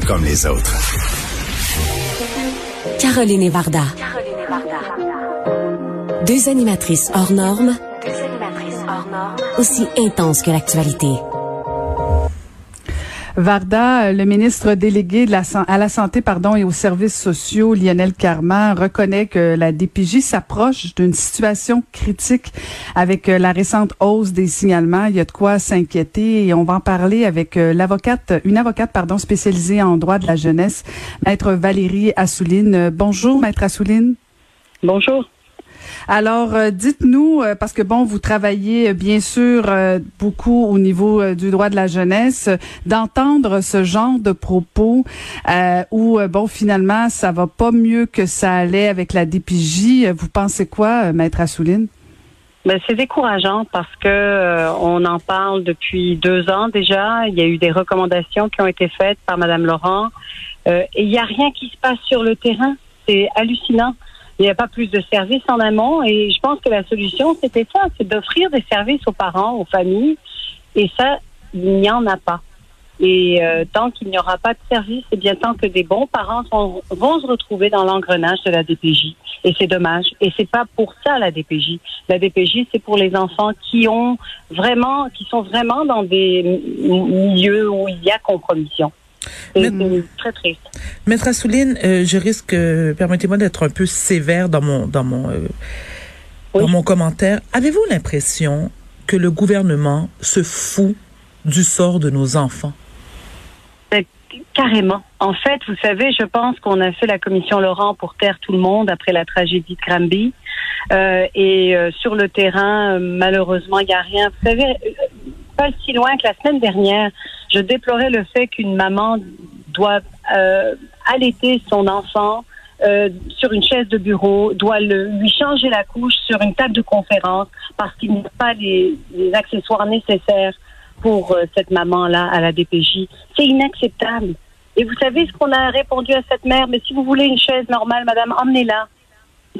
pas comme les autres. Caroline et Varda. Deux animatrices hors normes. Aussi intenses que l'actualité. Varda, le ministre délégué à la santé pardon, et aux services sociaux, Lionel Carman, reconnaît que la DPJ s'approche d'une situation critique avec euh, la récente hausse des signalements. Il y a de quoi s'inquiéter et on va en parler avec euh, l'avocate, une avocate pardon, spécialisée en droit de la jeunesse, maître Valérie Assouline. Bonjour, maître Assouline. Bonjour. Alors, euh, dites-nous, euh, parce que bon, vous travaillez euh, bien sûr beaucoup au niveau du droit de la jeunesse, d'entendre ce genre de propos où, bon, finalement, ça va pas mieux que ça allait avec la DPJ. Vous pensez quoi, Maître Assouline? Ben, c'est décourageant parce que on en parle depuis deux ans déjà. Il y a eu des recommandations qui ont été faites par Madame Laurent et il n'y a rien qui se passe sur le terrain. C'est hallucinant il n'y a pas plus de services en amont. Et je pense que la solution, c'était ça, c'est d'offrir des services aux parents, aux familles. Et ça, il n'y en a pas. Et euh, tant qu'il n'y aura pas de service, c'est bien tant que des bons parents vont se retrouver dans l'engrenage de la DPJ. Et c'est dommage. Et c'est pas pour ça la DPJ. La DPJ, c'est pour les enfants qui ont vraiment, qui sont vraiment dans des milieux où il y a compromission. C'est très triste. Maître Assouline, euh, je risque, euh, permettez-moi d'être un peu sévère dans mon dans mon euh, dans mon commentaire. Avez-vous l'impression que le gouvernement se fout du sort de nos enfants? Carrément. En fait, vous savez, je pense qu'on a fait la commission Laurent pour taire tout le monde après la tragédie de Granby. et sur le terrain, malheureusement, il n'y a rien. Vous savez, pas si loin que la semaine dernière, je déplorais le fait qu'une maman doit euh, allaiter son enfant euh, sur une chaise de bureau, doit le, lui changer la couche sur une table de conférence parce qu'il n'y a pas les, accessoires nécessaires pour euh, cette maman-là à la DPJ. C'est inacceptable. Et vous savez ce qu'on a répondu à cette mère? Mais si vous voulez une chaise normale, madame, emmenez-la.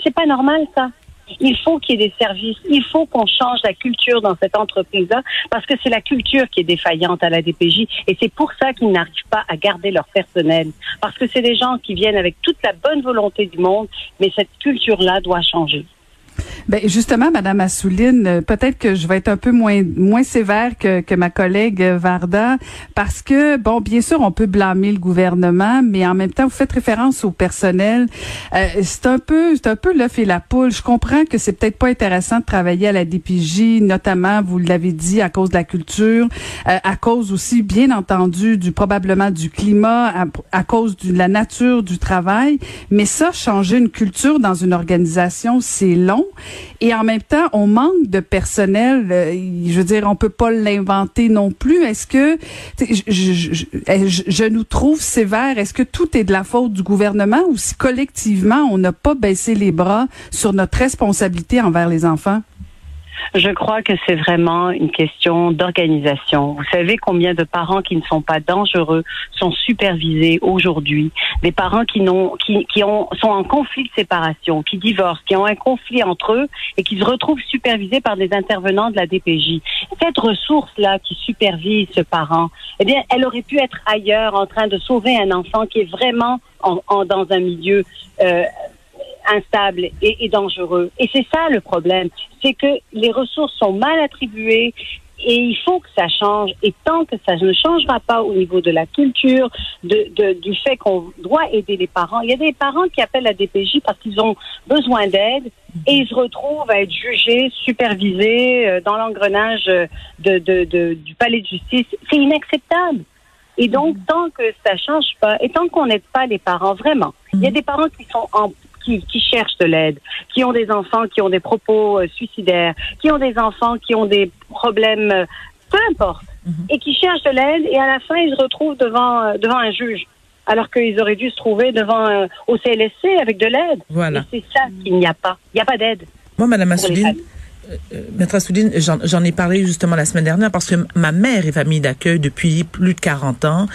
C'est pas normal, ça. Il faut qu'il y ait des services. Il faut qu'on change la culture dans cette entreprise-là parce que c'est la culture qui est défaillante à la DPJ et c'est pour ça qu'ils n'arrivent pas à garder leur personnel. Parce que c'est des gens qui viennent avec toute la bonne volonté du monde, mais cette culture-là doit changer. Ben justement, Madame Assouline, euh, peut-être que je vais être un peu moins moins sévère que, que ma collègue Varda, parce que bon, bien sûr, on peut blâmer le gouvernement, mais en même temps, vous faites référence au personnel. Euh, c'est un peu, c'est un peu l'œuf et la poule. Je comprends que c'est peut-être pas intéressant de travailler à la DPJ, notamment, vous l'avez dit, à cause de la culture, euh, à cause aussi, bien entendu, du probablement du climat, à, à cause de la nature du travail. Mais ça, changer une culture dans une organisation, c'est long. Et en même temps, on manque de personnel. Euh, je veux dire, on peut pas l'inventer non plus. Est-ce que je, nous trouve sévère Est-ce que tout est de la faute du gouvernement ou si collectivement on n'a pas baissé les bras sur notre responsabilité envers les enfants? Je crois que c'est vraiment une question d'organisation. Vous savez combien de parents qui ne sont pas dangereux sont supervisés aujourd'hui, des parents qui n'ont qui, qui ont sont en conflit de séparation, qui divorcent, qui ont un conflit entre eux et qui se retrouvent supervisés par des intervenants de la DPJ. Cette ressource là qui supervise ce parent, eh bien, elle aurait pu être ailleurs en train de sauver un enfant qui est vraiment en, dans un milieu euh, instable et, et dangereux. Et c'est ça le problème, c'est que les ressources sont mal attribuées et il faut que ça change. Et tant que ça ne changera pas au niveau de la culture, de, de du fait qu'on doit aider les parents, il y a des parents qui appellent la DPJ parce qu'ils ont besoin d'aide et ils se retrouvent à être jugés, supervisés euh, dans l'engrenage de, de, de, du palais de justice. C'est inacceptable. Et donc, tant que ça change pas, et tant qu'on n'aide pas les parents, vraiment, il y a des parents qui sont en qui, cherchent de l'aide, qui ont des enfants qui ont des propos euh, suicidaires, qui ont des enfants qui ont des problèmes, euh, peu importe, mhm. et qui cherchent de l'aide et à la fin ils se retrouvent devant euh, devant un juge alors qu'ils auraient dû se trouver devant au CLSC avec de l'aide. Voilà. c'est ça qu'il n'y a pas. Il n'y a pas d'aide. Moi, Madame Assouline, Maître Assouline, j'en ai parlé justement la semaine dernière parce que ma mère est famille d'accueil depuis plus de 40 ans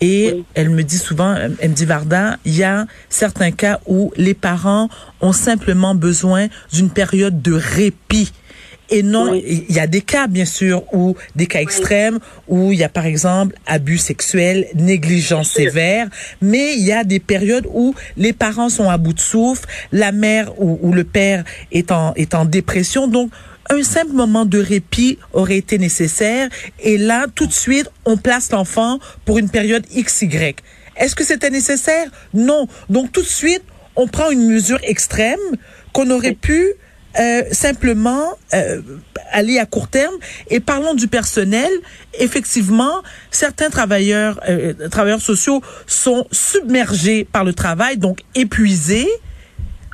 et elle me dit souvent, elle me dit Varda, il y a certains cas où les parents ont simplement besoin d'une période de répit Et non, il y a des cas, bien sûr, où des cas extrêmes, où il y a, par exemple, abus sexuels, négligence sévère, mais il y a des périodes où les parents sont à bout de souffle, la mère ou, ou le père est en, est en dépression. Donc, un simple moment de répit aurait été nécessaire. Et là, tout de suite, on place l'enfant pour une période XY. Est-ce que c'était nécessaire? Non. Donc, tout de suite, on prend une mesure extrême qu'on aurait pu euh, simplement euh, aller à court terme. Et parlons du personnel. Effectivement, certains travailleurs, euh, travailleurs sociaux sont submergés par le travail, donc épuisés.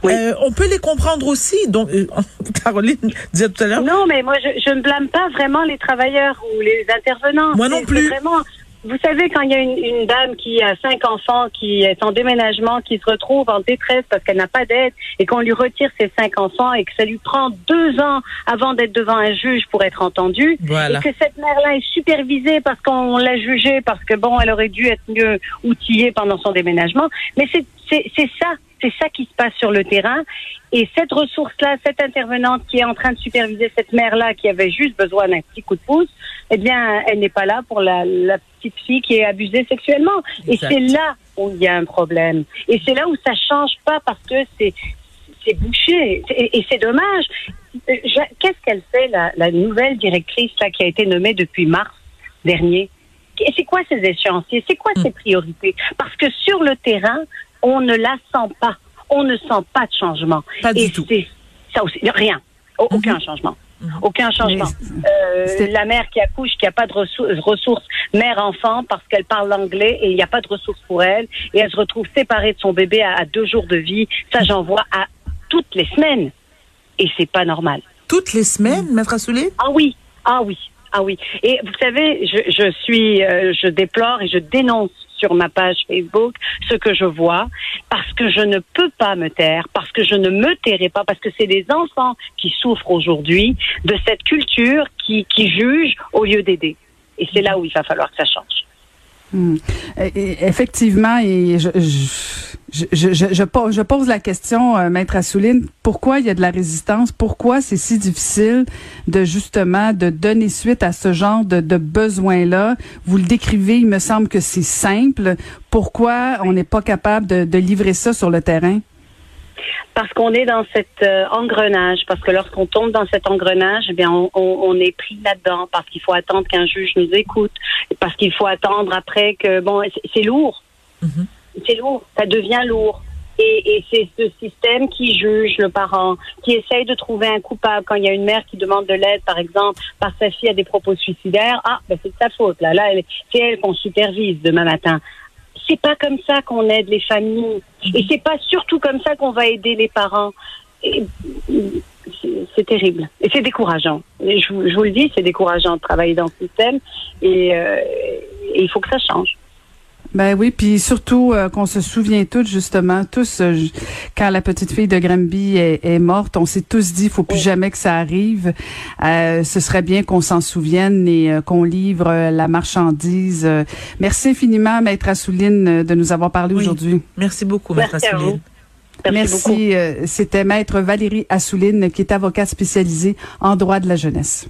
Euh, on peut les comprendre aussi. Donc, euh, Caroline disait tout à l'heure. Non, mais moi, je, je ne blâme pas vraiment les travailleurs ou les intervenants. Moi non plus. Vraiment, vous savez, quand il y a une, une, dame qui a cinq enfants, qui est en déménagement, qui se retrouve en détresse parce qu'elle n'a pas d'aide et qu'on lui retire ses cinq enfants et que ça lui prend deux ans avant d'être devant un juge pour être entendue, voilà. et que cette mère-là est supervisée parce qu'on l'a jugée parce que bon, elle aurait dû être mieux outillée pendant son déménagement. Mais c'est ça c'est ça qui se passe sur le terrain. Et cette ressource-là, cette intervenante qui est en train de superviser cette mère-là qui avait juste besoin d'un petit coup de pouce, eh bien, elle n'est pas là pour la, la, petite fille qui est abusée sexuellement. Exact. Et c'est là où il y a un problème. Et c'est là où ça change pas parce que c'est c'est bouché. Et, et c'est dommage. Qu'est-ce qu'elle fait, la, la nouvelle directrice là, qui a été nommée depuis mars dernier? C'est quoi ses échéanciers? C'est quoi ses priorités? Parce que sur le terrain, on ne la sent pas. On ne sent pas de changement. Pas du Et tout. c'est ça aussi. Rien. Aucun mm -hmm. changement. -hmm. Aucun changement. Euh, la mère qui accouche, qui n'a pas de ressources, ressources mère-enfant parce qu'elle parle l'anglais et il n'y a pas de ressources pour elle et elle se retrouve séparée de son bébé à, à deux jours de vie. Ça, j'en vois à toutes les semaines. Et c'est pas normal. Toutes les semaines, maître Assoulé? Ah oui. Ah oui. Ah oui. Et vous savez, je, je suis, euh, je déplore et je dénonce sur ma page Facebook ce que je vois parce que je ne peux pas me taire, parce que je ne me tairai pas, parce que c'est des enfants qui souffrent aujourd'hui de cette culture qui, qui juge au lieu d'aider. Et c'est là où il va falloir que ça change. Effectivement, je, pose la question, euh, Maître Assouline, pourquoi il y a de la résistance? Pourquoi c'est si difficile de justement de donner suite à ce genre de, besoins-là? Vous le décrivez, il me semble que c'est simple. Pourquoi on n'est pas capable de livrer ça sur le terrain? Parce qu'on est dans cet euh, engrenage, parce que lorsqu'on tombe dans cet engrenage, eh bien, on, on, on est pris là-dedans, parce qu'il faut attendre qu'un juge nous écoute, parce qu'il faut attendre après que, bon, c'est lourd. -hmm. C'est lourd, ça devient lourd. Et, et c'est ce système qui juge le parent, qui essaye de trouver un coupable. Quand il y a une mère qui demande de l'aide, par exemple, que sa fille a des propos suicidaires, ah, ben c'est de sa faute. Là, là, c'est elle qu'on supervise demain matin c'est pas comme ça qu'on aide les familles. Et c'est pas surtout comme ça qu'on va aider les parents. C'est terrible. Et c'est décourageant. Je, vous le dis, c'est décourageant de travailler dans ce système. Euh, et il faut que ça change. Ben oui, puis surtout euh, qu'on se souvient tous justement, tous euh, quand la petite fille de Granby est, est morte, on s'est tous dit, il faut plus oui. jamais que ça arrive. Euh, ce serait bien qu'on s'en souvienne et euh, qu'on livre la marchandise. merci infiniment, Maître Assouline, de nous avoir parlé oui. aujourd'hui. Merci beaucoup, Maître merci Assouline. Merci. Merci. C'était Maître Valérie Assouline, qui est avocate spécialisée en droit de la jeunesse.